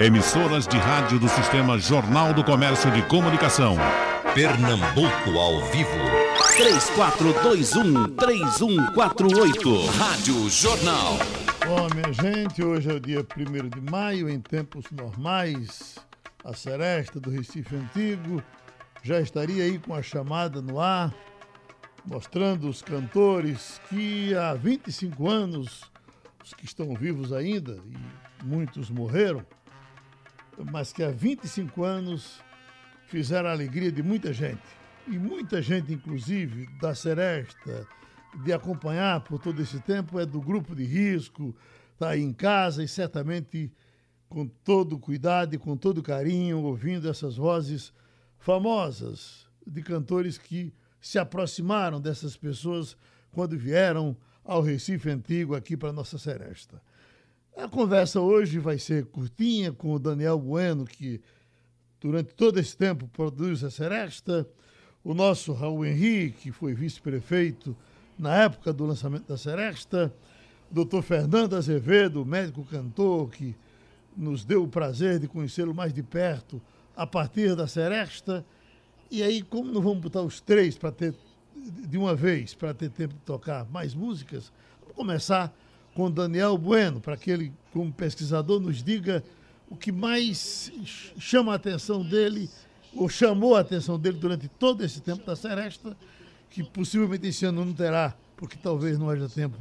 Emissoras de rádio do Sistema Jornal do Comércio de Comunicação. Pernambuco ao vivo. 3421-3148. Rádio Jornal. Bom, minha gente, hoje é o dia 1 de maio, em tempos normais. A Seresta do Recife Antigo já estaria aí com a chamada no ar, mostrando os cantores que há 25 anos, os que estão vivos ainda, e muitos morreram, mas que há 25 anos fizeram a alegria de muita gente. E muita gente, inclusive, da Seresta, de acompanhar por todo esse tempo, é do grupo de risco, está aí em casa e certamente com todo cuidado e com todo carinho, ouvindo essas vozes famosas de cantores que se aproximaram dessas pessoas quando vieram ao Recife Antigo aqui para nossa Seresta. A conversa hoje vai ser curtinha com o Daniel Bueno, que durante todo esse tempo produz a Seresta, o nosso Raul Henrique, que foi vice-prefeito na época do lançamento da Seresta, doutor Fernando Azevedo, médico cantor, que nos deu o prazer de conhecê-lo mais de perto a partir da Seresta. E aí, como não vamos botar os três para ter de uma vez, para ter tempo de tocar mais músicas, vamos começar com Daniel Bueno, para que ele, como pesquisador, nos diga o que mais chama a atenção dele, ou chamou a atenção dele durante todo esse tempo da Seresta, que possivelmente esse ano não terá, porque talvez não haja tempo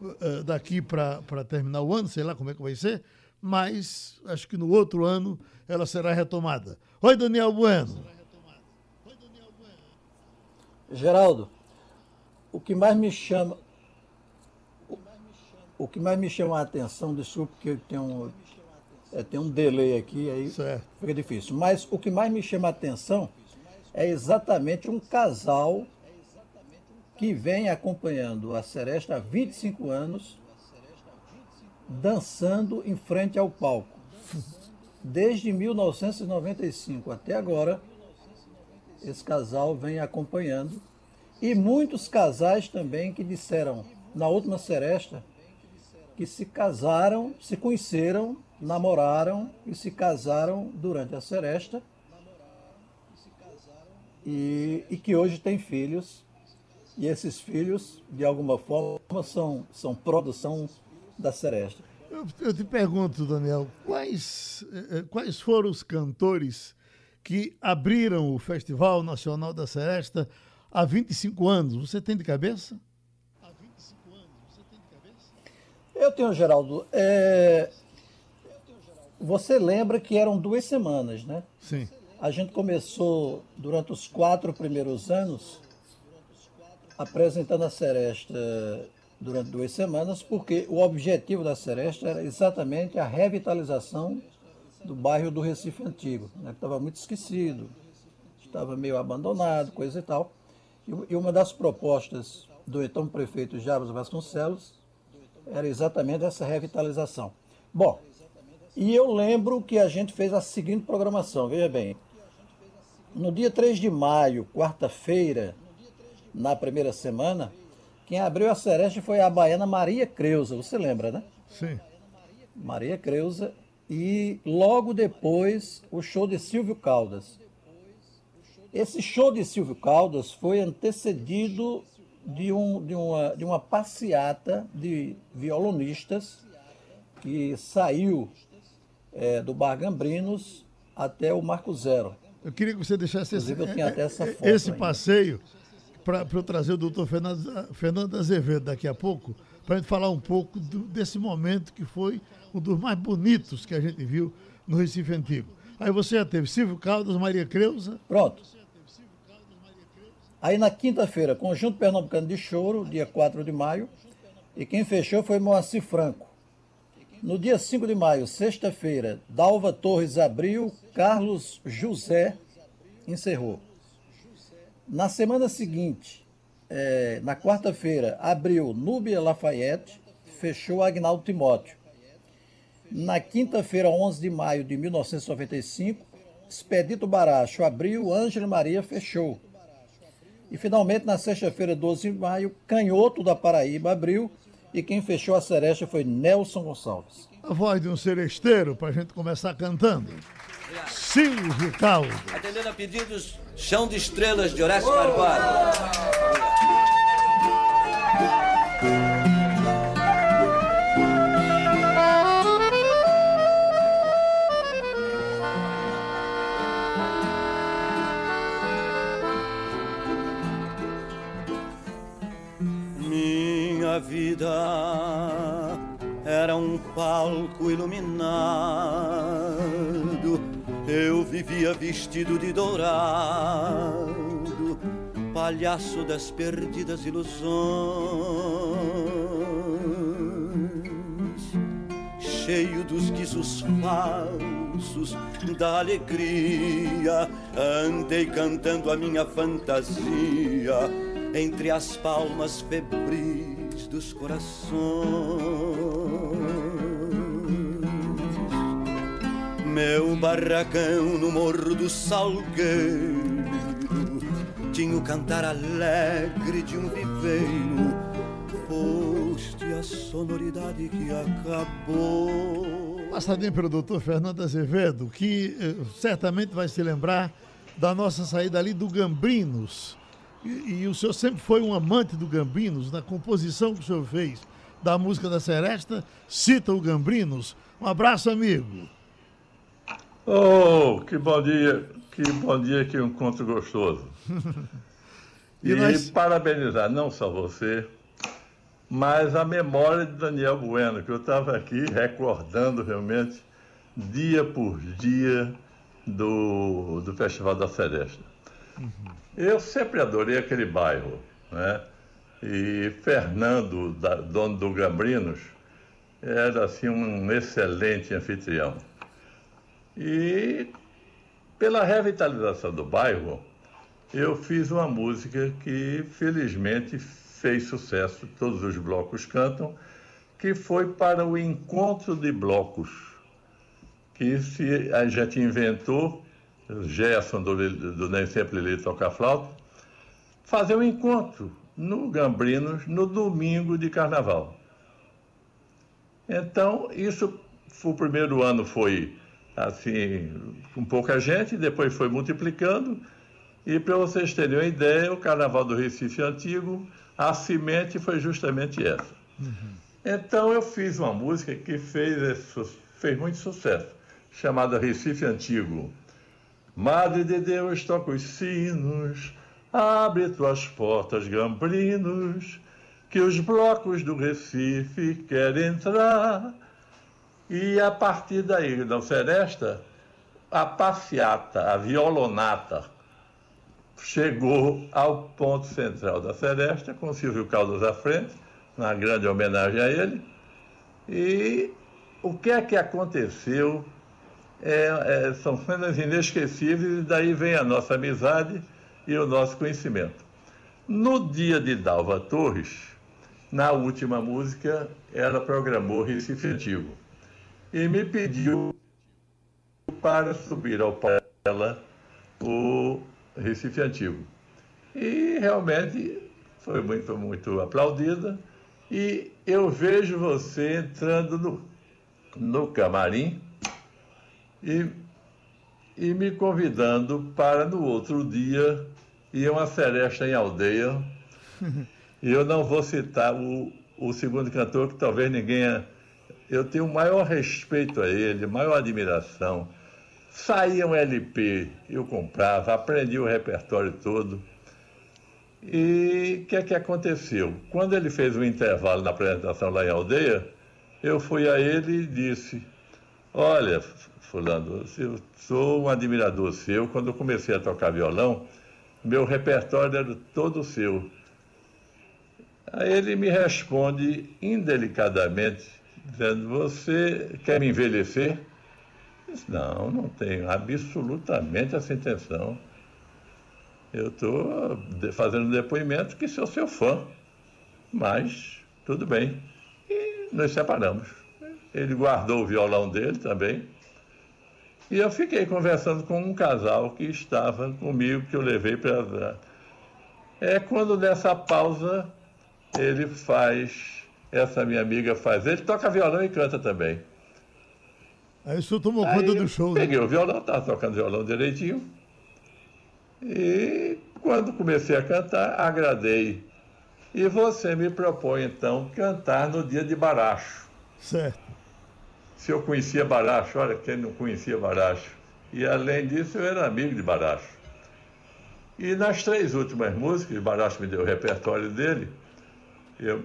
uh, daqui para terminar o ano, sei lá como é que vai ser, mas acho que no outro ano ela será retomada. Oi, Daniel Bueno. Geraldo, o que mais me chama o que mais me chama a atenção, desculpe que tem um, é, tem um delay aqui, aí certo. fica difícil. Mas o que mais me chama a atenção é exatamente um casal que vem acompanhando a Seresta há 25 anos, dançando em frente ao palco. Desde 1995 até agora, esse casal vem acompanhando. E muitos casais também que disseram na última Seresta que se casaram, se conheceram, namoraram e se casaram durante a seresta e, e que hoje têm filhos e esses filhos, de alguma forma, são, são produção da seresta. Eu, eu te pergunto, Daniel, quais, eh, eh, quais foram os cantores que abriram o Festival Nacional da Seresta há 25 anos? Você tem de cabeça? Eu tenho, Geraldo. É... Você lembra que eram duas semanas, né? Sim. A gente começou durante os quatro primeiros anos apresentando a Seresta durante duas semanas, porque o objetivo da Seresta era exatamente a revitalização do bairro do Recife Antigo, né, que estava muito esquecido, estava meio abandonado, coisa e tal. E uma das propostas do então prefeito Jarbas Vasconcelos era exatamente essa revitalização. Bom, e eu lembro que a gente fez a seguinte programação, veja bem. No dia 3 de maio, quarta-feira, na primeira semana, quem abriu a sereste foi a baiana Maria Creuza, você lembra, né? Sim. Maria Creuza. E logo depois, o show de Silvio Caldas. Esse show de Silvio Caldas foi antecedido de, um, de, uma, de uma passeata de violonistas que saiu é, do Bar Gambrinos até o Marco Zero. Eu queria que você deixasse esse, eu tenho até essa é, foto esse passeio para eu trazer o doutor Fernando, Fernando Azevedo daqui a pouco, para a gente falar um pouco do, desse momento que foi um dos mais bonitos que a gente viu no Recife Antigo. Aí você já teve Silvio Caldas, Maria Creuza. Pronto. Aí na quinta-feira, Conjunto Pernambucano de Choro, dia 4 de maio, e quem fechou foi Moacir Franco. No dia 5 de maio, sexta-feira, Dalva Torres abriu, Carlos José encerrou. Na semana seguinte, é, na quarta-feira, abriu Núbia Lafayette, fechou Agnaldo Timóteo. Na quinta-feira, 11 de maio de 1995, Expedito Baracho abriu, Ângela Maria fechou. E finalmente, na sexta-feira, 12 de maio, Canhoto da Paraíba abriu e quem fechou a seresta foi Nelson Gonçalves. a voz de um seresteiro para a gente começar cantando. Silvio Caldo. Atendendo a pedidos, Chão de Estrelas de Horácio Carvalho. Vida era um palco iluminado. Eu vivia vestido de dourado, palhaço das perdidas ilusões. Cheio dos guizos falsos da alegria, andei cantando a minha fantasia entre as palmas febris dos corações. Meu barracão no morro do Salgueiro tinha o cantar alegre de um viveiro. Foste a sonoridade que acabou. Passadinho pelo doutor Fernando Azevedo, que eh, certamente vai se lembrar da nossa saída ali do Gambrinos. E, e, o senhor sempre foi um amante do Gambrinos, na composição que o senhor fez da música da Seresta, cita o Gambrinos. Um abraço, amigo. Oh, que bom dia, que bom dia, que encontro gostoso. e, e nós... parabenizar não só você, mas a memória de Daniel Bueno, que eu estava aqui recordando realmente dia por dia do, do Festival da Seresta. Uhum. Eu sempre adorei aquele bairro, né? E Fernando, da, dono do Gambrinos, era assim um excelente anfitrião. E pela revitalização do bairro, eu fiz uma música que felizmente fez sucesso, todos os blocos cantam, que foi para o encontro de blocos, que se, a gente inventou, Gerson do, do Nem Sempre Lhe Toca Flauta, fazer um encontro no Gambrinos no domingo de carnaval. Então, isso, o primeiro ano foi assim, com pouca gente, depois foi multiplicando. E para vocês terem uma ideia, o Carnaval do Recife Antigo, a semente foi justamente essa. Uhum. Então eu fiz uma música que fez, fez muito sucesso, chamada Recife Antigo. Madre de Deus, toca os sinos, abre tuas portas, gambrinos, que os blocos do Recife querem entrar e a partir daí, da Seresta, a passeata, a violonata, chegou ao ponto central da Seresta, com Silvio Caldas à frente, na grande homenagem a ele. E o que é que aconteceu? É, é, são cenas inesquecíveis, e daí vem a nossa amizade e o nosso conhecimento. No dia de Dalva Torres, na última música, ela programou Recife Antigo e me pediu para subir ao palco dela o Recife Antigo. E realmente foi muito, muito aplaudida. E eu vejo você entrando no, no camarim e, e me convidando para no outro dia ir a uma seresta em aldeia. e eu não vou citar o, o segundo cantor, que talvez ninguém eu tenho o maior respeito a ele, maior admiração. Saía um LP, eu comprava, aprendi o repertório todo. E o que é que aconteceu? Quando ele fez um intervalo na apresentação lá em aldeia, eu fui a ele e disse: Olha, Fulano, eu sou um admirador seu. Quando eu comecei a tocar violão, meu repertório era todo seu. Aí ele me responde indelicadamente: dizendo: Você quer me envelhecer? disse, não, não tenho absolutamente essa intenção. Eu estou fazendo um depoimento que sou seu fã, mas tudo bem. E nos separamos. Ele guardou o violão dele também. E eu fiquei conversando com um casal que estava comigo, que eu levei para. É quando nessa pausa ele faz essa minha amiga faz. Ele toca violão e canta também. Aí o senhor tomou Aí conta do show. Né? Peguei né? o violão, estava tocando violão direitinho. E quando comecei a cantar, agradei. E você me propõe, então, cantar no dia de Baracho. Certo. Se eu conhecia Baracho, olha, quem não conhecia Baracho. E além disso, eu era amigo de Baracho. E nas três últimas músicas, Baracho me deu o repertório dele, eu,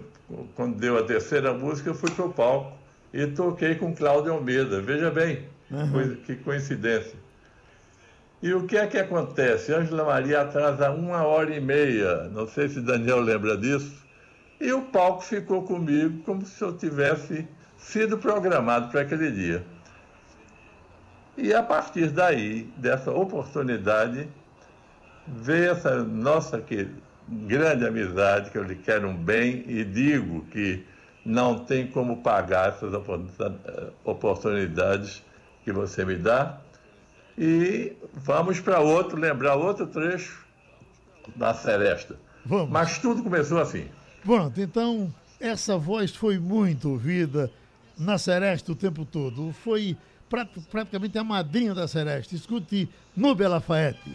quando deu a terceira música, eu fui para o palco e toquei com Cláudio Almeida. Veja bem, uhum. que coincidência. E o que é que acontece? Ângela Maria atrasa uma hora e meia, não sei se Daniel lembra disso, e o palco ficou comigo como se eu tivesse sido programado para aquele dia. E a partir daí, dessa oportunidade, veio essa nossa querida, grande amizade, que eu lhe quero um bem e digo que não tem como pagar essas oportunidades que você me dá. E vamos para outro, lembrar outro trecho da Seresta. Vamos. Mas tudo começou assim. Pronto, então essa voz foi muito ouvida na Seresta o tempo todo. Foi praticamente a madrinha da Seresta. Escute Nubia Lafayette.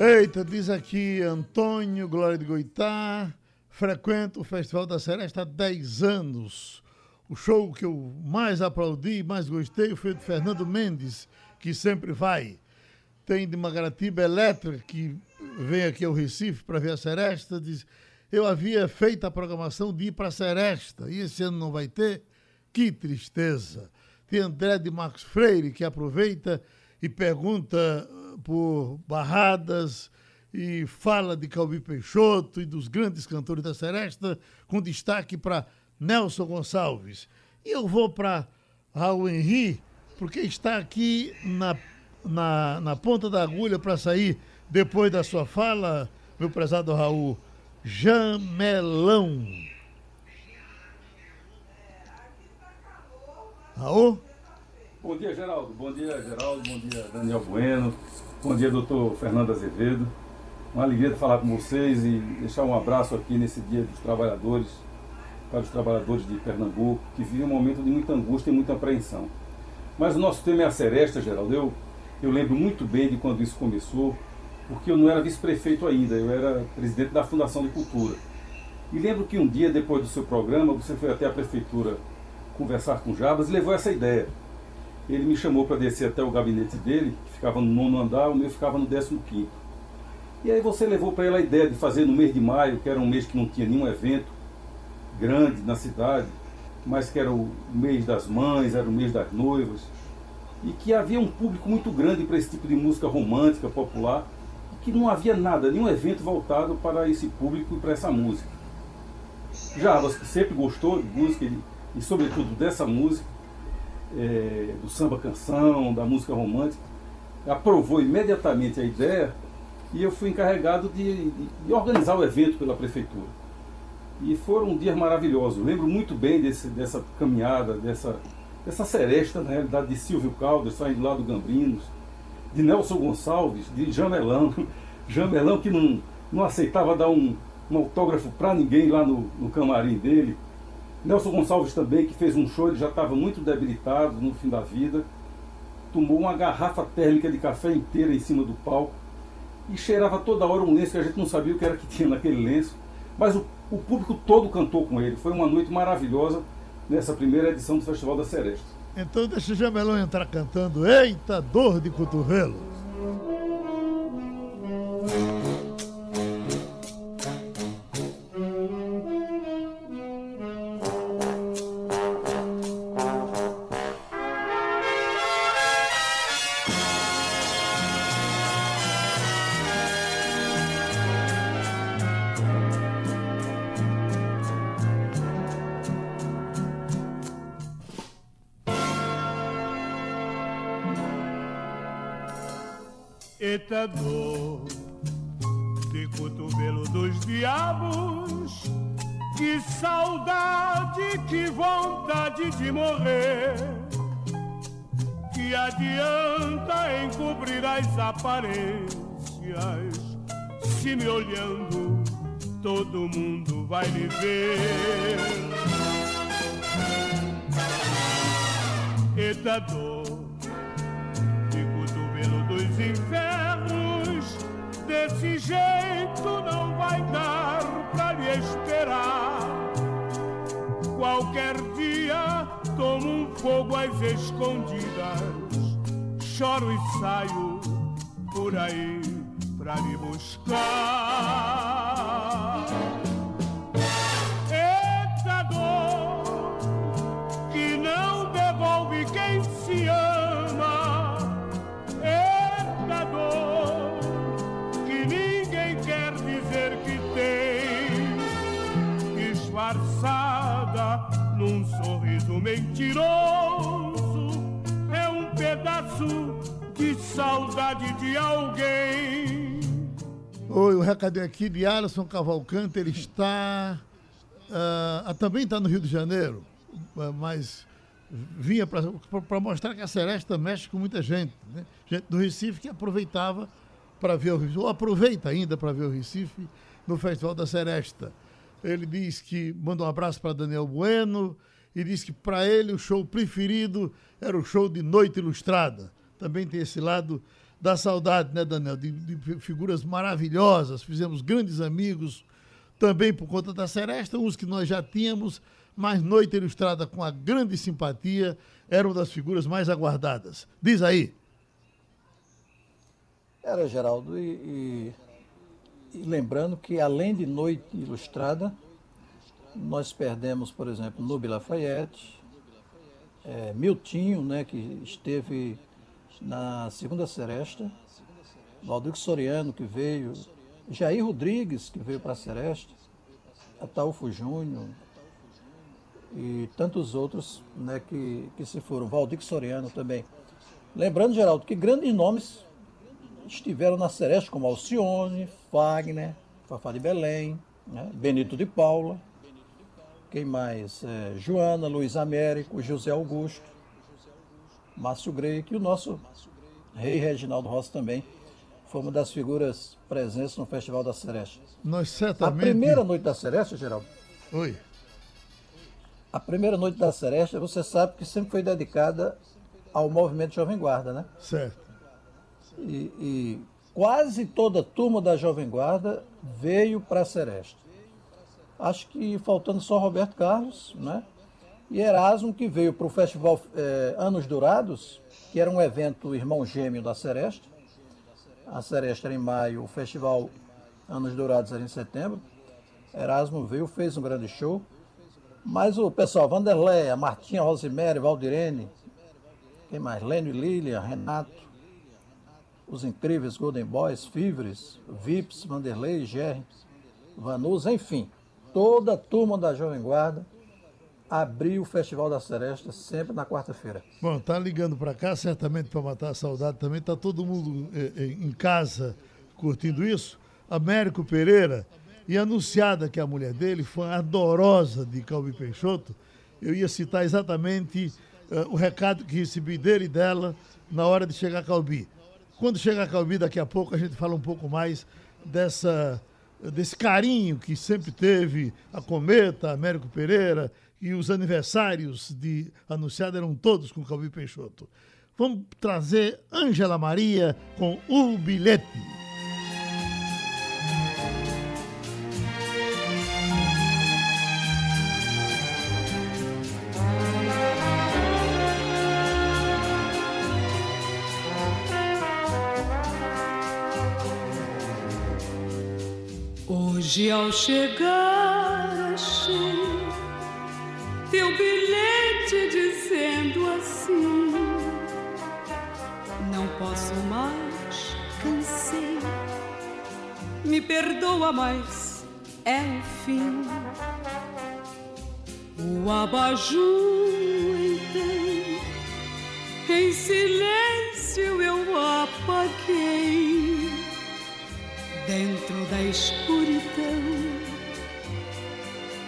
Eita, diz aqui Antônio Glória de Goitá, frequento o Festival da Seresta há 10 anos. O show que eu mais aplaudi, mais gostei, foi do Fernando Mendes, que sempre vai. Tem de Magaratiba Elétrica, que vem aqui ao Recife para ver a Seresta, diz, eu havia feito a programação de ir para a Seresta, e esse ano não vai ter? Que tristeza. Tem André de Marcos Freire, que aproveita e pergunta por Barradas e fala de Calbi Peixoto e dos grandes cantores da Seresta, com destaque para Nelson Gonçalves. E eu vou para Raul Henri, porque está aqui na, na, na ponta da agulha para sair depois da sua fala, meu prezado Raul. Jamelão. Raul? Bom dia, Geraldo. Bom dia, Geraldo. Bom dia, Daniel Bueno. Bom dia, doutor Fernando Azevedo. Uma alegria falar com vocês e deixar um abraço aqui nesse Dia dos Trabalhadores, para os trabalhadores de Pernambuco, que vivem um momento de muita angústia e muita apreensão. Mas o nosso tema é a seresta, Geraldo. Eu, eu lembro muito bem de quando isso começou, porque eu não era vice-prefeito ainda, eu era presidente da Fundação de Cultura. E lembro que um dia, depois do seu programa, você foi até a prefeitura conversar com o Jabas e levou essa ideia ele me chamou para descer até o gabinete dele, ficava no nono andar, o meu ficava no décimo quinto. E aí você levou para ele a ideia de fazer no mês de maio, que era um mês que não tinha nenhum evento grande na cidade, mas que era o mês das mães, era o mês das noivas, e que havia um público muito grande para esse tipo de música romântica, popular, e que não havia nada, nenhum evento voltado para esse público e para essa música. Já você sempre gostou de música e, e sobretudo dessa música, é, do samba canção, da música romântica, aprovou imediatamente a ideia e eu fui encarregado de, de, organizar o evento pela prefeitura. E foram dias maravilhosos. Lembro muito bem desse, dessa caminhada, dessa, dessa seresta, na realidade, de Silvio Caldas, saindo lá do Gambrinos, de Nelson Gonçalves, de Jamelão. Jamelão que não, não aceitava dar um, um autógrafo para ninguém lá no, no camarim dele. Nelson Gonçalves também, que fez um show, ele já estava muito debilitado no fim da vida. Tomou uma garrafa térmica de café inteira em cima do palco e cheirava toda hora um lenço que a gente não sabia o que era que tinha naquele lenço. Mas o, o público todo cantou com ele. Foi uma noite maravilhosa nessa primeira edição do Festival da Seresta. Então deixa o Jamelão entrar cantando Eita Dor de Cotovelo. Eita dor de cotovelo dos diabos, que saudade, que vontade de morrer. Que adianta encobrir as aparências, se me olhando todo mundo vai me ver. Eita dor desse jeito não vai dar pra lhe esperar. Qualquer dia tomo um fogo às escondidas, choro e saio por aí pra lhe buscar. Mentiroso. É um pedaço de saudade de alguém. Oi, o recadinho aqui de Alisson Cavalcante, ele está. ah, também está no Rio de Janeiro, ah, mas vinha para mostrar que a Seresta mexe com muita gente. Né? Gente do Recife que aproveitava para ver o Recife, ou aproveita ainda para ver o Recife no Festival da Seresta. Ele diz que manda um abraço para Daniel Bueno e diz que para ele o show preferido era o show de Noite Ilustrada. Também tem esse lado da saudade, né, Daniel? De, de figuras maravilhosas, fizemos grandes amigos também por conta da Seresta, uns que nós já tínhamos, mas Noite Ilustrada com a grande simpatia era uma das figuras mais aguardadas. Diz aí. Era, Geraldo, e, e, e lembrando que além de Noite Ilustrada, nós perdemos, por exemplo, Nubi Lafayette, é, Miltinho, né, que esteve na segunda seresta, Valdir Soriano, que veio, Jair Rodrigues, que veio para a seresta, Ataúfo Júnior e tantos outros né, que, que se foram, Valdir Soriano também. Lembrando, Geraldo, que grandes nomes estiveram na seresta, como Alcione, Fagner, Fafá de Belém, né, Benito de Paula, quem mais? É, Joana, Luiz Américo, José Augusto, Márcio Grey, que o nosso rei Reginaldo Rossi também foi uma das figuras presentes no Festival da Seresta. Nós certamente... A primeira noite da Seresta, Geraldo? Oi. A primeira noite da Seresta, você sabe que sempre foi dedicada ao movimento Jovem Guarda, né? Certo. E, e quase toda a turma da Jovem Guarda veio para a Seresta. Acho que faltando só Roberto Carlos, né? E Erasmo, que veio para o Festival eh, Anos Dourados, que era um evento irmão gêmeo da Seresta. A Seresta era em maio, o Festival Anos Dourados era em setembro. Erasmo veio, fez um grande show. Mas o pessoal, Vanderleia, Martinha, Rosemary, Valdirene, quem mais? Lênio e Lilian, Renato, os incríveis Golden Boys, Fivres, Vips, Vanderlei, Gerry, Vanusa, enfim, toda a turma da Jovem Guarda abriu o Festival da Seresta sempre na quarta-feira. Bom, tá ligando para cá, certamente para matar a saudade também. Tá todo mundo eh, eh, em casa curtindo isso. Américo Pereira, e anunciada que a mulher dele foi adorosa de Calbi Peixoto, eu ia citar exatamente eh, o recado que recebi dele e dela na hora de chegar a Calbi. Quando chegar a Calbi, daqui a pouco, a gente fala um pouco mais dessa, desse carinho que sempre teve a Cometa, Américo Pereira, e os aniversários de anunciado eram todos com Calbi Peixoto. Vamos trazer Ângela Maria com o bilhete. Hoje ao chegar achei teu bilhete dizendo assim: Não posso mais, cansei. Me perdoa, mas é o fim. O abajur então, em silêncio eu apaguei dentro da escuridão.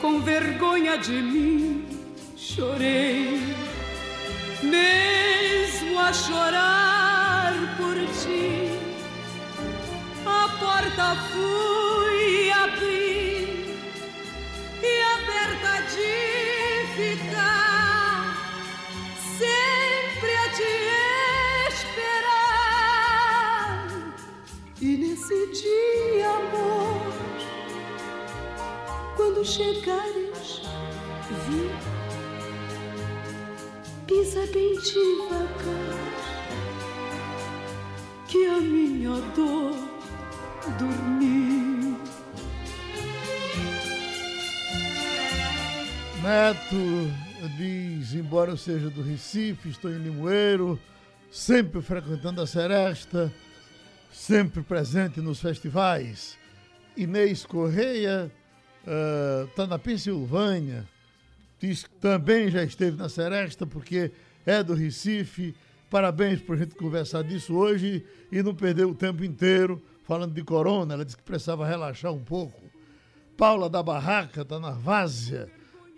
Com vergonha de mim chorei, mesmo a chorar por ti. A porta fui quando chegares, vi, pisa bem devagar, que a minha dor dormiu. Neto diz: embora eu seja do Recife, estou em Limoeiro, sempre frequentando a Seresta, sempre presente nos festivais. Inês Correia está na Pensilvânia, diz que também já esteve na Seresta, porque é do Recife. Parabéns por a gente conversar disso hoje e não perder o tempo inteiro falando de corona. Ela disse que precisava relaxar um pouco. Paula da Barraca está na Várzea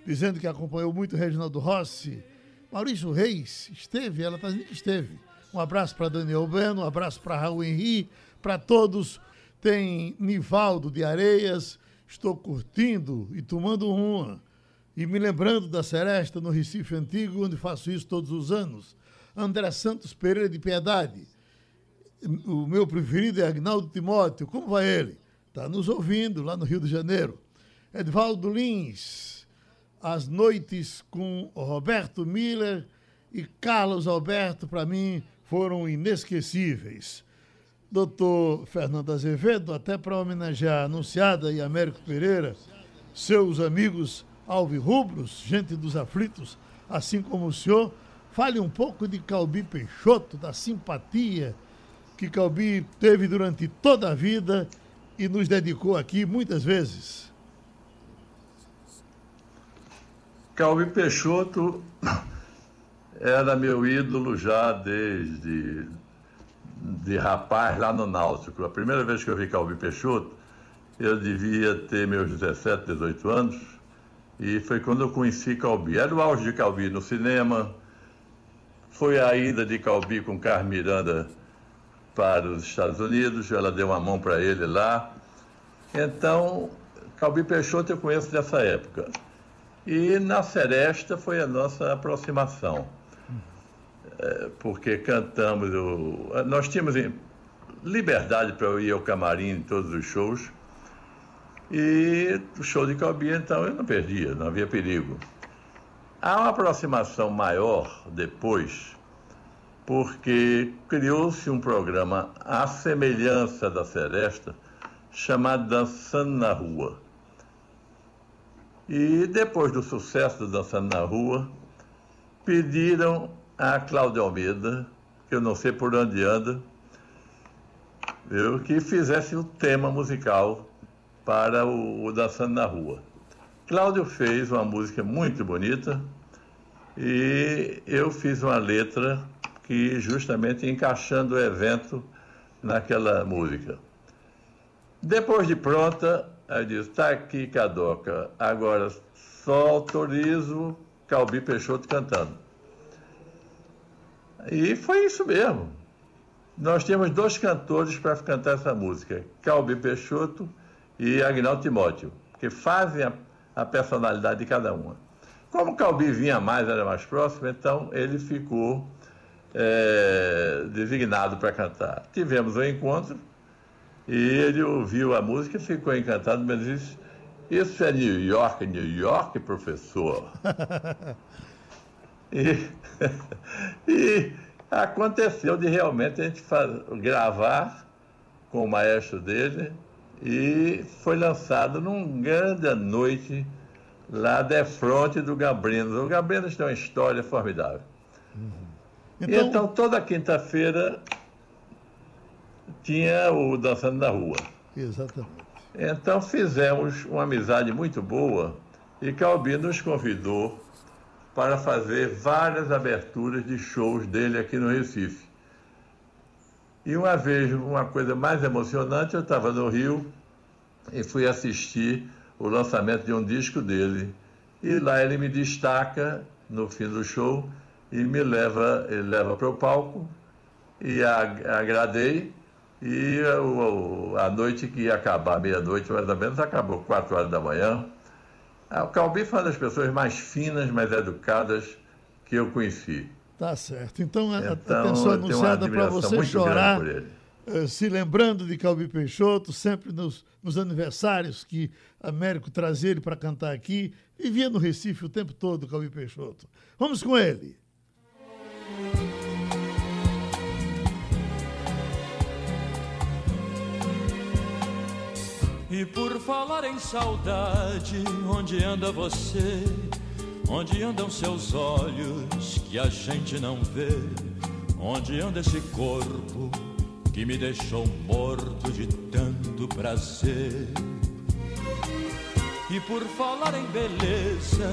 dizendo que acompanhou muito Reginaldo Rossi. Maurício Reis esteve, ela está dizendo que esteve. Um abraço para Daniel Bueno, um abraço para Raul Henri, para todos. Tem Nivaldo de Areias, estou curtindo e tomando uma. E me lembrando da Seresta no Recife Antigo, onde faço isso todos os anos. André Santos Pereira de Piedade. O meu preferido é Agnaldo Timóteo. Como vai ele? Está nos ouvindo lá no Rio de Janeiro. Edvaldo Lins, as noites com Roberto Miller e Carlos Alberto, para mim, foram inesquecíveis. Doutor Fernando Azevedo, até para homenagear a anunciada e Américo Pereira, seus amigos alvirrubros, gente dos aflitos, assim como o senhor, fale um pouco de Calbi Peixoto, da simpatia que Calbi teve durante toda a vida e nos dedicou aqui muitas vezes. Calbi Peixoto era meu ídolo já desde de rapaz lá no Náutico. A primeira vez que eu vi Calbi Peixoto, eu devia ter meus 17, 18 anos, e foi quando eu conheci Calbi. Era o auge de Calbi no cinema, foi a ida de Calbi com Carmen Miranda para os Estados Unidos, ela deu uma mão para ele lá. Então, Calbi Peixoto eu conheço dessa época. E na Seresta foi a nossa aproximação, porque cantamos, o, nós tínhamos liberdade para eu ir ao camarim em todos os shows, e o show de Calbi, então, eu não perdia, não havia perigo. Há uma aproximação maior depois, porque criou-se um programa à semelhança da Seresta, chamado Dançando na Rua. E depois do sucesso do Dançando na Rua, pediram a Cláudia Almeida, que eu não sei por onde anda, eu, que fizesse um tema musical para o, o Dançando na Rua. Cláudio fez uma música muito bonita e eu fiz uma letra que justamente encaixando o evento naquela música. Depois de pronta, aí diz, tá aqui Cadoca, agora só autorizo Calbi Peixoto cantando. E foi isso mesmo. Nós tínhamos dois cantores para cantar essa música, Calbi Peixoto e Agnaldo Timóteo, que fazem a, a personalidade de cada uma. Como Calbi vinha mais, era mais próximo, então ele ficou é, designado para cantar. Tivemos um encontro e ele ouviu a música e ficou encantado, mas disse: Isso é New York, New York, professor. e, e, aconteceu de realmente a gente faz, gravar com o maestro dele e foi lançado num grande noite lá de frente do Gabrinos. O Gabrinos tem uma história formidável. Uhum. Então, então, toda quinta-feira tinha o Dançando na Rua. Exatamente. Então fizemos uma amizade muito boa e Calbi nos convidou para fazer várias aberturas de shows dele aqui no Recife. E uma vez, uma coisa mais emocionante, eu estava no Rio e fui assistir o lançamento de um disco dele. E lá ele me destaca no fim do show e me leva, leva para o palco e agradei. E a noite que ia acabar, meia-noite mais ou menos, acabou quatro horas da manhã. Ah, o Calbi foi uma das pessoas mais finas, mais educadas que eu conheci. Tá certo. Então, a, então, atenção anunciada para você chorar, eh, se lembrando de Calbi Peixoto, sempre nos, nos aniversários que Américo trazia ele para cantar aqui, vivia no Recife o tempo todo, Calbi Peixoto. Vamos com ele. E por falar em saudade, onde anda você? Onde andam seus olhos que a gente não vê? Onde anda esse corpo que me deixou morto de tanto prazer? E por falar em beleza,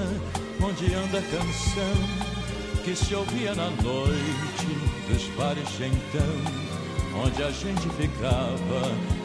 onde anda a canção que se ouvia na noite dos bares de então, onde a gente ficava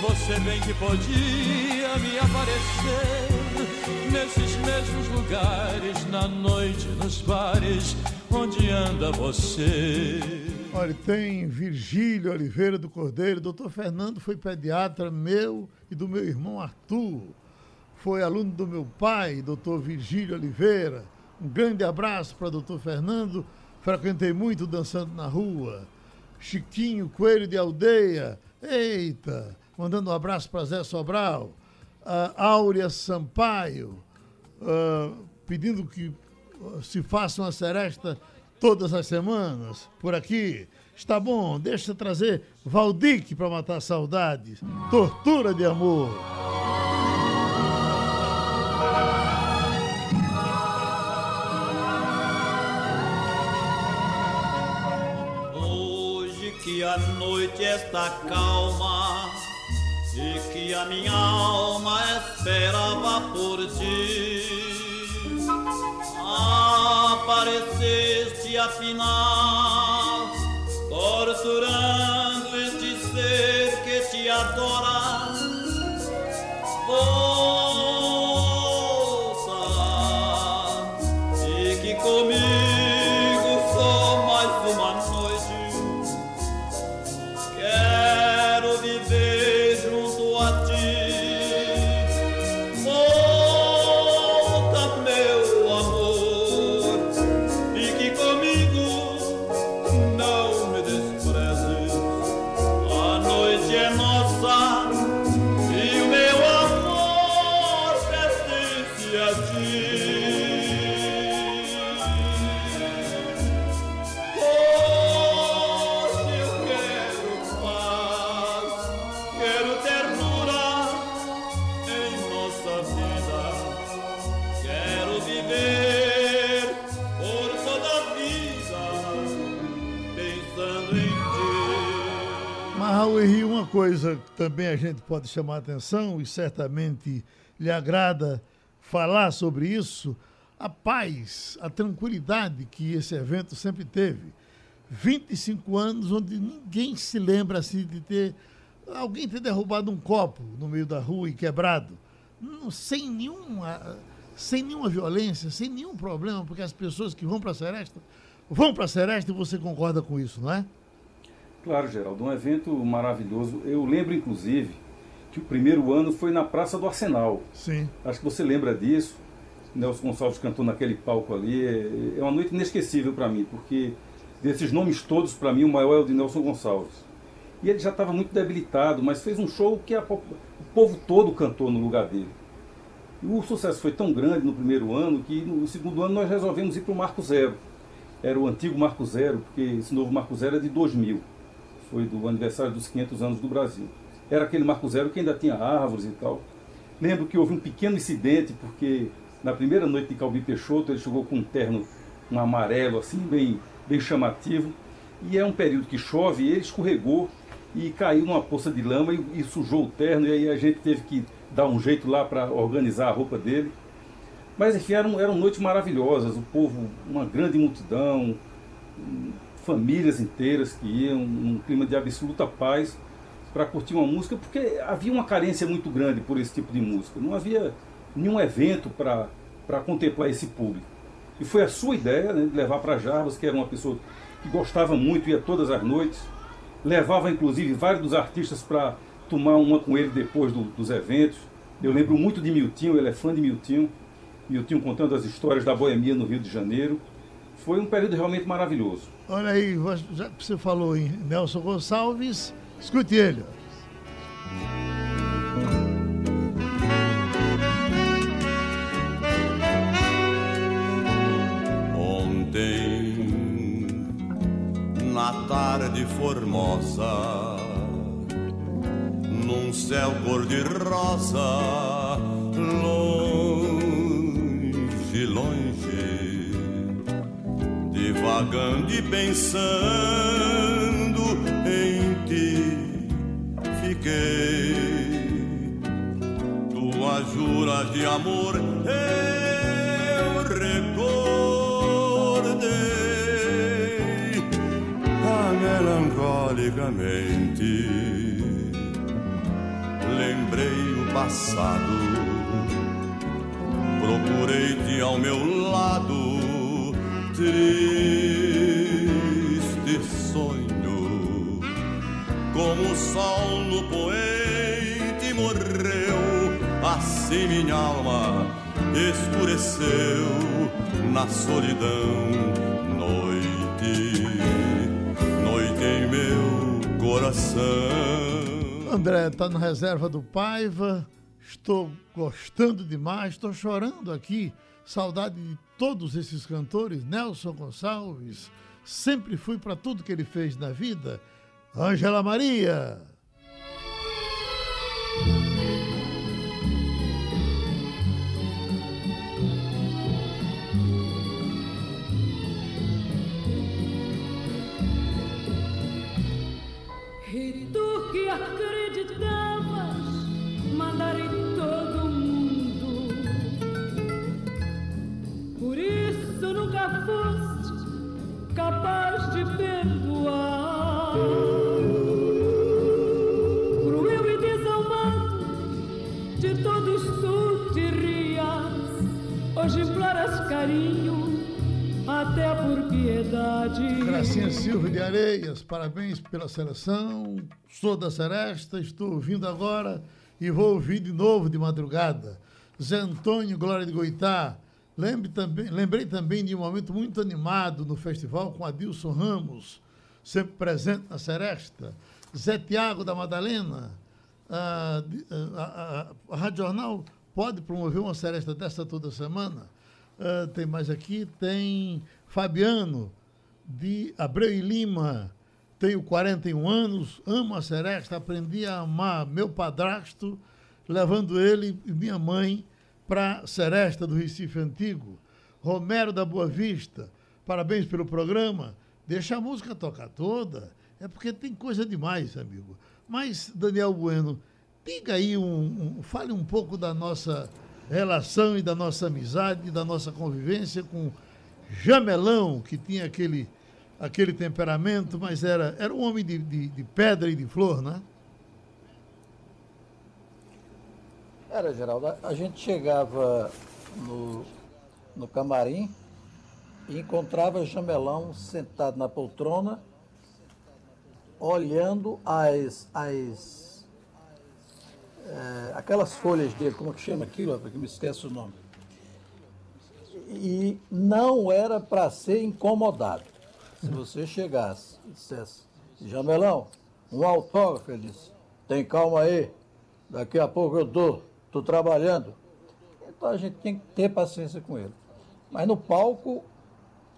você bem que podia me aparecer nesses mesmos lugares, na noite, nos bares, onde anda você. Olha, tem Virgílio Oliveira do Cordeiro, doutor Fernando foi pediatra meu e do meu irmão Arthur. Foi aluno do meu pai, doutor Virgílio Oliveira. Um grande abraço para doutor Fernando frequentei muito dançando na rua. Chiquinho Coelho de Aldeia, eita, mandando um abraço para Zé Sobral. Áurea Sampaio, uh, pedindo que se faça uma seresta todas as semanas por aqui. Está bom, deixa eu trazer Valdique para matar saudades. Tortura de amor. que a noite está calma e que a minha alma esperava por ti. Apareceste afinal, torturando também a gente pode chamar atenção e certamente lhe agrada falar sobre isso, a paz, a tranquilidade que esse evento sempre teve. 25 anos onde ninguém se lembra assim de ter alguém ter derrubado um copo no meio da rua e quebrado, sem nenhuma sem nenhuma violência, sem nenhum problema, porque as pessoas que vão para a Seresta vão para a Seresta e você concorda com isso, não é? Claro, Geraldo, um evento maravilhoso. Eu lembro, inclusive, que o primeiro ano foi na Praça do Arsenal. Sim. Acho que você lembra disso. Nelson Gonçalves cantou naquele palco ali. É, é uma noite inesquecível para mim, porque desses nomes todos, para mim, o maior é o de Nelson Gonçalves. E ele já estava muito debilitado, mas fez um show que a, o povo todo cantou no lugar dele. E o sucesso foi tão grande no primeiro ano que no segundo ano nós resolvemos ir para o Marco Zero. Era o antigo Marco Zero, porque esse novo Marco Zero é de 2000 foi do aniversário dos 500 anos do Brasil. era aquele Marco Zero que ainda tinha árvores e tal. Lembro que houve um pequeno incidente, porque na primeira noite de Calbi Peixoto ele chegou com um terno, um amarelo assim, bem, bem chamativo. E é um período que chove e ele escorregou e caiu numa poça de lama e, e sujou o terno. E aí a gente teve que dar um jeito lá para organizar a roupa dele. Mas enfim, eram, eram noites maravilhosas, o povo, uma grande multidão, famílias inteiras que iam num clima de absoluta paz para curtir uma música, porque havia uma carência muito grande por esse tipo de música. Não havia nenhum evento para contemplar esse público. E foi a sua ideia né, de levar para Jarbas, que era uma pessoa que gostava muito, ia todas as noites, levava inclusive vários dos artistas para tomar uma com ele depois do, dos eventos. Eu lembro muito de Miltinho, ele é fã de Miltinho. Miltinho contando as histórias da boemia no Rio de Janeiro. Foi um período realmente maravilhoso. Olha aí, já que você falou em Nelson Gonçalves, escute ele. Ontem, na tarde formosa, num céu cor-de-rosa, longe, divagando e pensando em ti, fiquei. Tuas juras de amor eu recordei ah, melancolicamente lembrei o passado, procurei-te ao meu lado, triste sonho, como o sol no poente morreu, assim minha alma escureceu na solidão, noite, noite em meu coração. André está na reserva do Paiva. Estou gostando demais, estou chorando aqui. Saudade de todos esses cantores. Nelson Gonçalves, sempre fui para tudo que ele fez na vida. Ângela Maria. Hoje imploras carinho, até por piedade. Gracinha Silva de Areias, parabéns pela seleção. Sou da Seresta, estou ouvindo agora e vou ouvir de novo de madrugada. Zé Antônio Glória de Goitá. Lembre também, lembrei também de um momento muito animado no festival com Adilson Ramos, sempre presente na Seresta. Zé Tiago da Madalena. A, a, a, a Rádio Jornal pode promover uma seresta dessa toda semana? Uh, tem mais aqui, tem Fabiano, de Abreu e Lima. Tenho 41 anos, amo a seresta, aprendi a amar meu padrasto, levando ele e minha mãe para seresta do Recife Antigo. Romero da Boa Vista, parabéns pelo programa. Deixa a música tocar toda, é porque tem coisa demais, amigo. Mas, Daniel Bueno, diga aí, um, um fale um pouco da nossa relação e da nossa amizade, da nossa convivência com Jamelão, que tinha aquele, aquele temperamento, mas era, era um homem de, de, de pedra e de flor, né? Era, Geraldo. A gente chegava no, no camarim e encontrava Jamelão sentado na poltrona, olhando as, as é, aquelas folhas dele, como é que chama aquilo? Porque me esqueço o nome. E não era para ser incomodado. Se você chegasse e dissesse, Jamelão, um autógrafo, ele disse, tem calma aí, daqui a pouco eu dou, estou trabalhando. Então a gente tem que ter paciência com ele. Mas no palco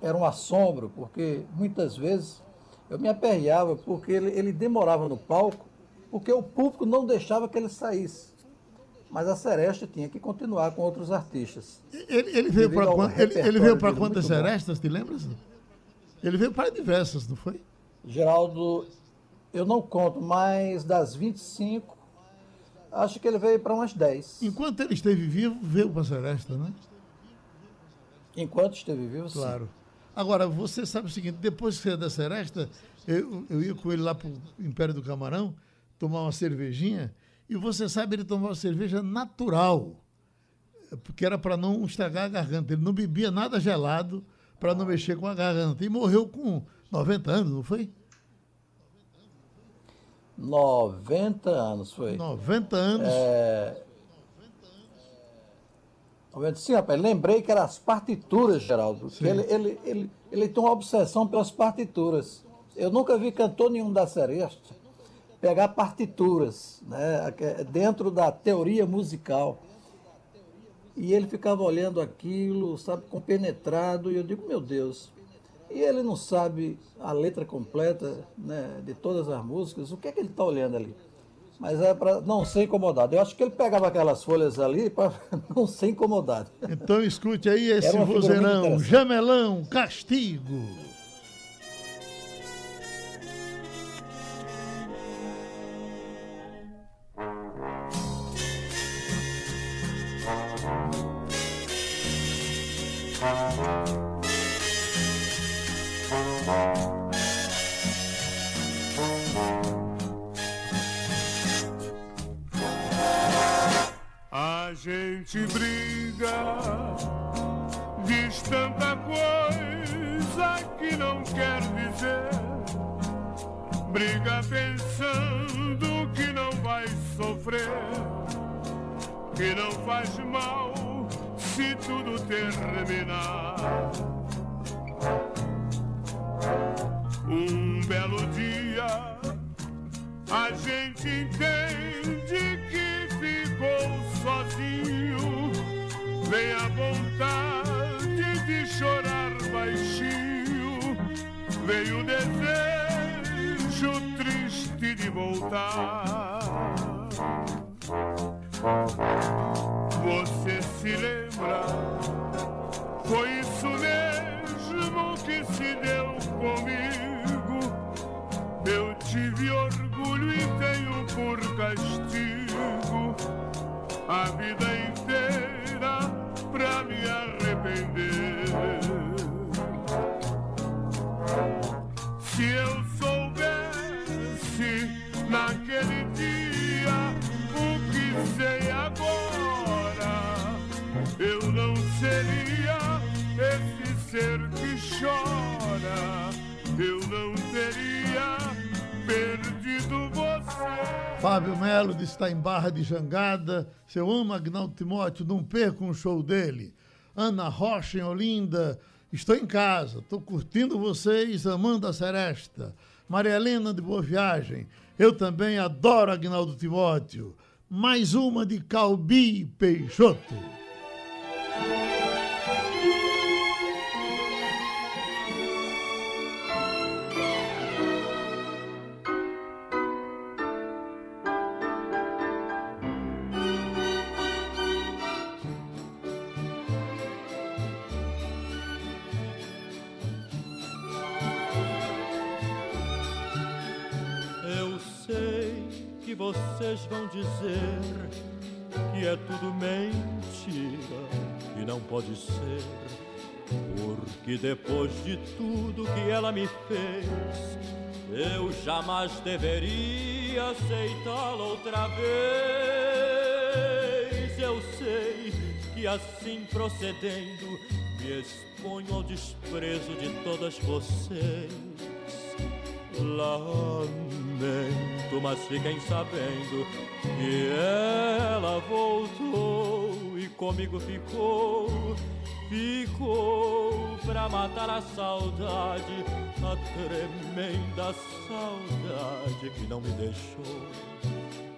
era um assombro, porque muitas vezes eu me aperreava, porque ele, ele demorava no palco porque o público não deixava que ele saísse. Mas a Seresta tinha que continuar com outros artistas. Ele, ele veio para quant, ele, ele veio para quantas serestas, te lembras? Ele veio para diversas, não foi? Geraldo, eu não conto, mas das 25, acho que ele veio para umas 10. Enquanto ele esteve vivo, veio para a Seresta, né? Enquanto esteve vivo, sim. Claro. Agora, você sabe o seguinte, depois que você é da Seresta, eu, eu ia com ele lá para o Império do Camarão, tomar uma cervejinha, e você sabe, ele tomava cerveja natural, porque era para não estragar a garganta. Ele não bebia nada gelado para não mexer com a garganta. E morreu com 90 anos, não foi? 90 anos foi. 90 anos. É... Sim, rapaz, lembrei que eram as partituras, Geraldo. Ele, ele, ele, ele tem uma obsessão pelas partituras. Eu nunca vi cantor nenhum da Seresta pegar partituras, né, dentro da teoria musical. E ele ficava olhando aquilo, sabe, compenetrado, e eu digo, meu Deus. E ele não sabe a letra completa né, de todas as músicas, o que é que ele está olhando ali? Mas é para não ser incomodado. Eu acho que ele pegava aquelas folhas ali para não ser incomodado. Então escute aí esse vozeirão, Jamelão, Castigo. Comigo. Eu tive orgulho e tenho por castigo a vida inteira pra me arrepender. Fábio Melo está em Barra de Jangada. Se eu amo Agnaldo Timóteo, não perca um show dele. Ana Rocha em Olinda. Estou em casa, estou curtindo vocês, amando a Seresta. Maria Helena de Boa Viagem. Eu também adoro Agnaldo Timóteo. Mais uma de Calbi Peixoto. Dizer que é tudo mentira e não pode ser. Porque depois de tudo que ela me fez, eu jamais deveria aceitá-la outra vez. Eu sei que assim procedendo, me exponho ao desprezo de todas vocês. Lamento, mas fiquem sabendo que ela voltou e comigo ficou, ficou pra matar a saudade, a tremenda saudade que não me deixou,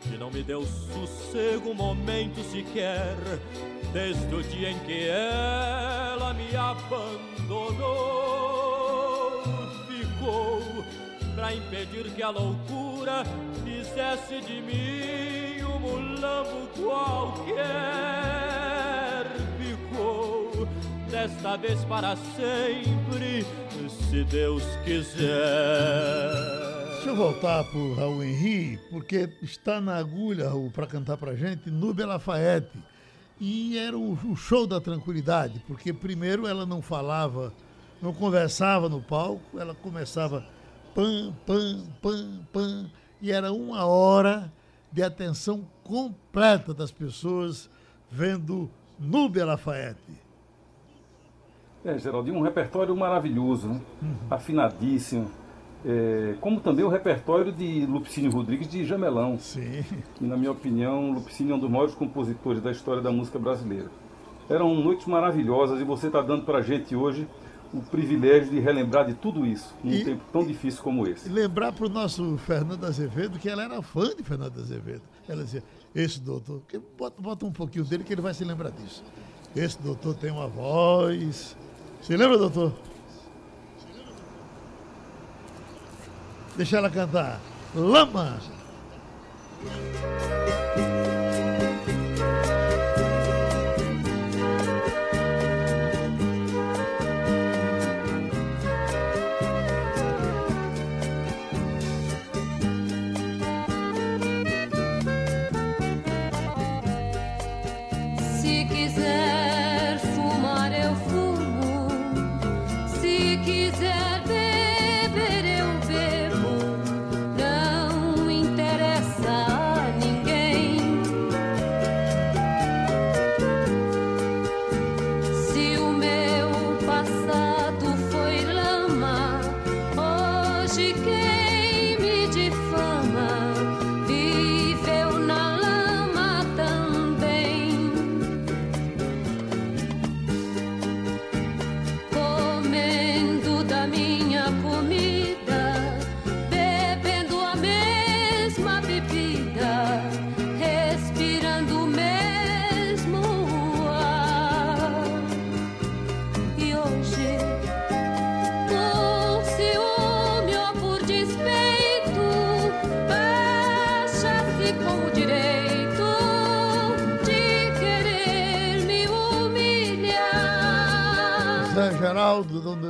que não me deu sossego um momento sequer, desde o dia em que ela me abandonou, para impedir que a loucura fizesse de mim um mulambo qualquer. Ficou desta vez para sempre, se Deus quiser. Deixa eu voltar pro Raul Henri, porque está na agulha, Raul, para cantar pra gente, Núbia Lafayette. E era o, o show da tranquilidade, porque primeiro ela não falava, não conversava no palco, ela começava pam, pam, pam, pam, e era uma hora de atenção completa das pessoas vendo Núbia Lafayette. É, Geraldinho, um repertório maravilhoso, né? afinadíssimo. É, como também o repertório de Lupicínio Rodrigues de Jamelão. Sim. Que, na minha opinião, Lupicínio é um dos maiores compositores da história da música brasileira. Eram noites maravilhosas e você está dando para a gente hoje o privilégio de relembrar de tudo isso num E- tempo tão difícil como esse. Lembrar para o nosso Fernando Azevedo que ela era fã de Fernando Azevedo. Ela dizia, esse doutor, bota, bota um pouquinho dele que ele vai se lembrar disso. Esse doutor tem uma voz. Se lembra, doutor? Deixa ela cantar. Lama!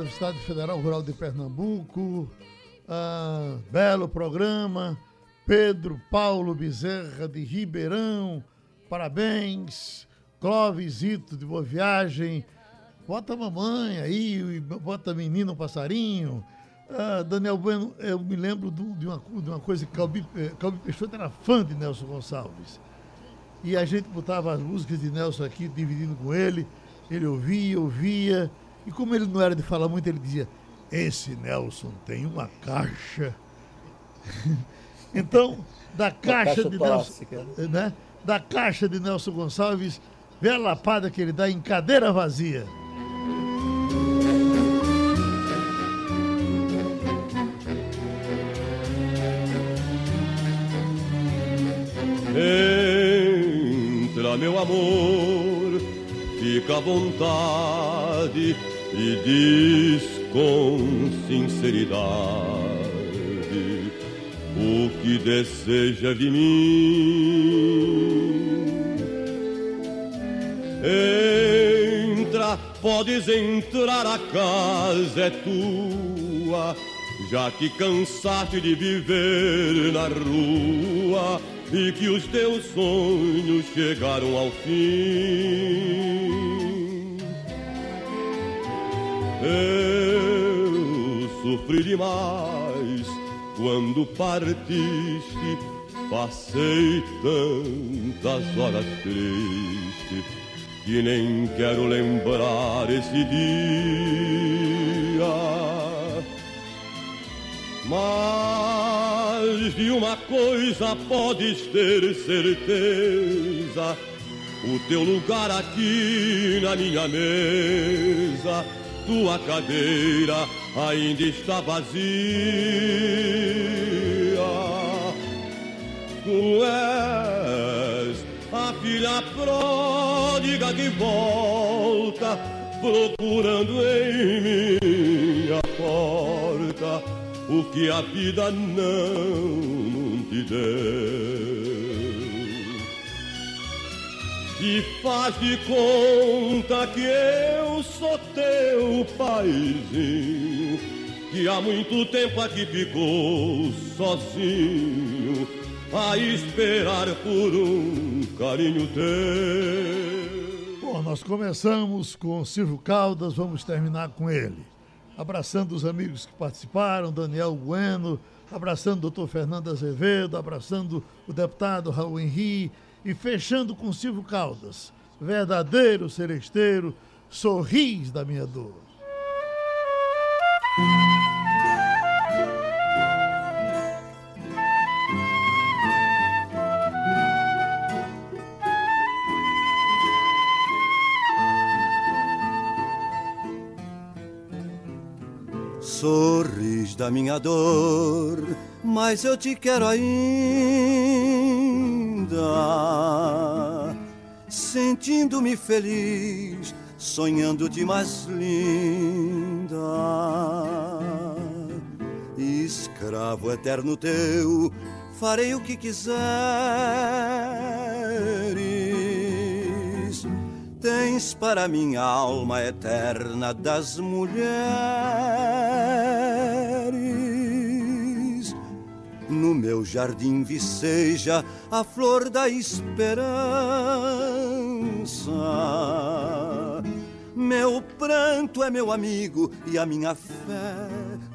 Universidade Federal Rural de Pernambuco. Ah, belo programa. Pedro Paulo Bezerra de Ribeirão. Parabéns. Clóvis Ito de Boa Viagem. Bota a mamãe aí, bota um passarinho. Ah, Daniel Bueno, eu me lembro de uma, de uma coisa que Calbi, eh, Calbi Peixoto era fã de Nelson Gonçalves. E a gente botava as músicas de Nelson aqui, dividindo com ele. Ele ouvia, ouvia. E como ele não era de falar muito, ele dizia: Esse Nelson tem uma caixa. então, da caixa, caixa de. Nelson. Né? Da caixa de Nelson Gonçalves, vê a lapada que ele dá em cadeira vazia. Entra, meu amor, fica à vontade e diz com sinceridade o que deseja de mim. Entra, podes entrar, a casa é tua, já que cansaste de viver na rua e que os teus sonhos chegaram ao fim. Eu sofri demais quando partiste, passei tantas horas tristes que nem quero lembrar esse dia. Mas de uma coisa podes ter certeza: o teu lugar aqui na minha mesa, tua cadeira ainda está vazia. Tu és a filha pródiga que volta, procurando em minha porta o que a vida não deu. E faz de conta que eu sou teu paizinho, que há muito tempo aqui ficou sozinho, a esperar por um carinho teu. Bom, nós começamos com Silvio Caldas, vamos terminar com ele. Abraçando os amigos que participaram, Daniel Bueno, abraçando o doutor Fernando Azevedo, abraçando o deputado Raul Henri, e fechando com Silvio Caldas, verdadeiro seresteiro, sorris da minha dor. Da minha dor, mas eu te quero ainda. Sentindo-me feliz, sonhando-te mais linda. Escravo eterno teu, farei o que quiseres. Tens para minha alma eterna das mulheres. No meu jardim viceja a flor da esperança. Meu pranto é meu amigo e a minha fé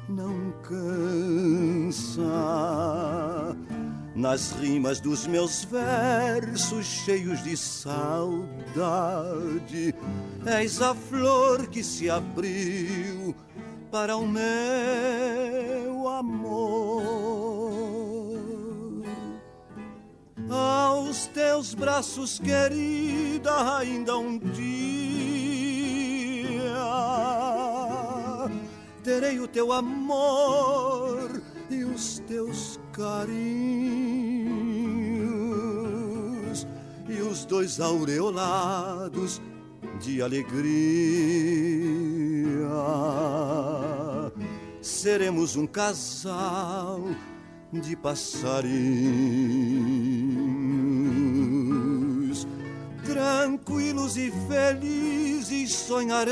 não cansa. Nas rimas dos meus versos cheios de saudade, és a flor que se abriu para o meu amor. Aos teus braços, querida, ainda um dia terei o teu amor e os teus carinhos e os dois aureolados de alegria. Seremos um casal de passarinhos, tranquilos e felizes sonharemos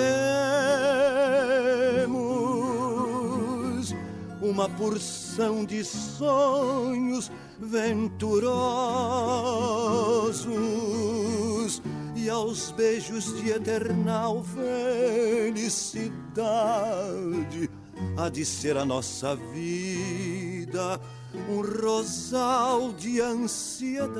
uma porção de sonhos venturosos e aos beijos de eternal felicidade há de ser a nossa vida um rosal de ansiedade.